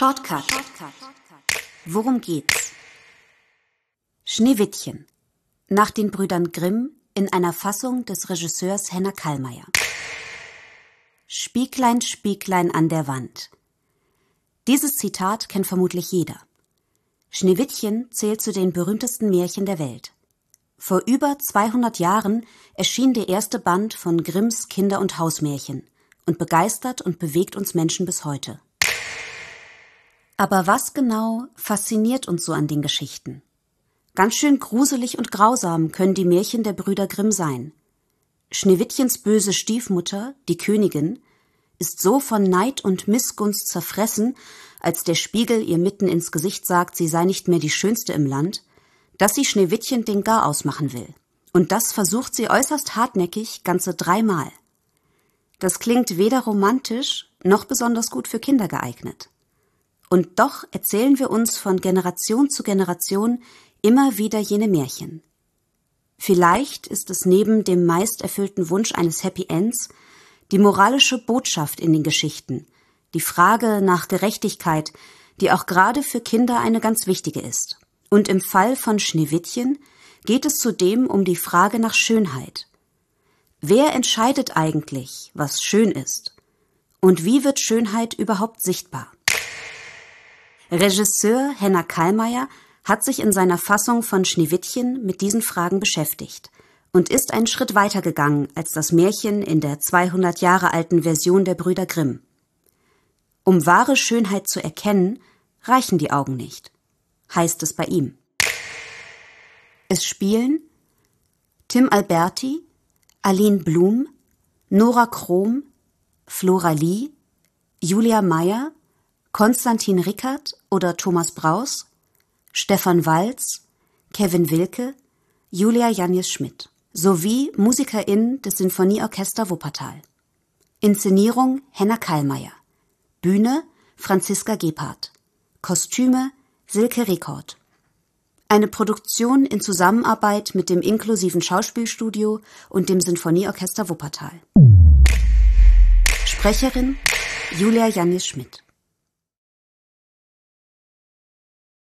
Shortcut. Worum geht's? Schneewittchen. Nach den Brüdern Grimm in einer Fassung des Regisseurs Henner Kallmeier. Spieglein, Spieglein an der Wand. Dieses Zitat kennt vermutlich jeder. Schneewittchen zählt zu den berühmtesten Märchen der Welt. Vor über 200 Jahren erschien der erste Band von Grimms Kinder- und Hausmärchen und begeistert und bewegt uns Menschen bis heute. Aber was genau fasziniert uns so an den Geschichten? Ganz schön gruselig und grausam können die Märchen der Brüder Grimm sein. Schneewittchens böse Stiefmutter, die Königin, ist so von Neid und Missgunst zerfressen, als der Spiegel ihr mitten ins Gesicht sagt, sie sei nicht mehr die Schönste im Land, dass sie Schneewittchen den Gar ausmachen will. Und das versucht sie äußerst hartnäckig ganze dreimal. Das klingt weder romantisch noch besonders gut für Kinder geeignet. Und doch erzählen wir uns von Generation zu Generation immer wieder jene Märchen. Vielleicht ist es neben dem meist erfüllten Wunsch eines Happy Ends die moralische Botschaft in den Geschichten, die Frage nach Gerechtigkeit, die auch gerade für Kinder eine ganz wichtige ist. Und im Fall von Schneewittchen geht es zudem um die Frage nach Schönheit. Wer entscheidet eigentlich, was schön ist? Und wie wird Schönheit überhaupt sichtbar? Regisseur Henner Kallmeier hat sich in seiner Fassung von Schneewittchen mit diesen Fragen beschäftigt und ist einen Schritt weiter gegangen als das Märchen in der 200 Jahre alten Version der Brüder Grimm. Um wahre Schönheit zu erkennen, reichen die Augen nicht, heißt es bei ihm. Es spielen Tim Alberti, Aline Blum, Nora Krom, Flora Lee, Julia Meyer, Konstantin Rickert oder Thomas Braus, Stefan Walz, Kevin Wilke, Julia Janjes Schmidt sowie MusikerInnen des Sinfonieorchester Wuppertal. Inszenierung Henna Kallmeier. Bühne Franziska Gebhardt. Kostüme Silke Rekord. Eine Produktion in Zusammenarbeit mit dem inklusiven Schauspielstudio und dem Sinfonieorchester Wuppertal. Sprecherin Julia Janjes Schmidt.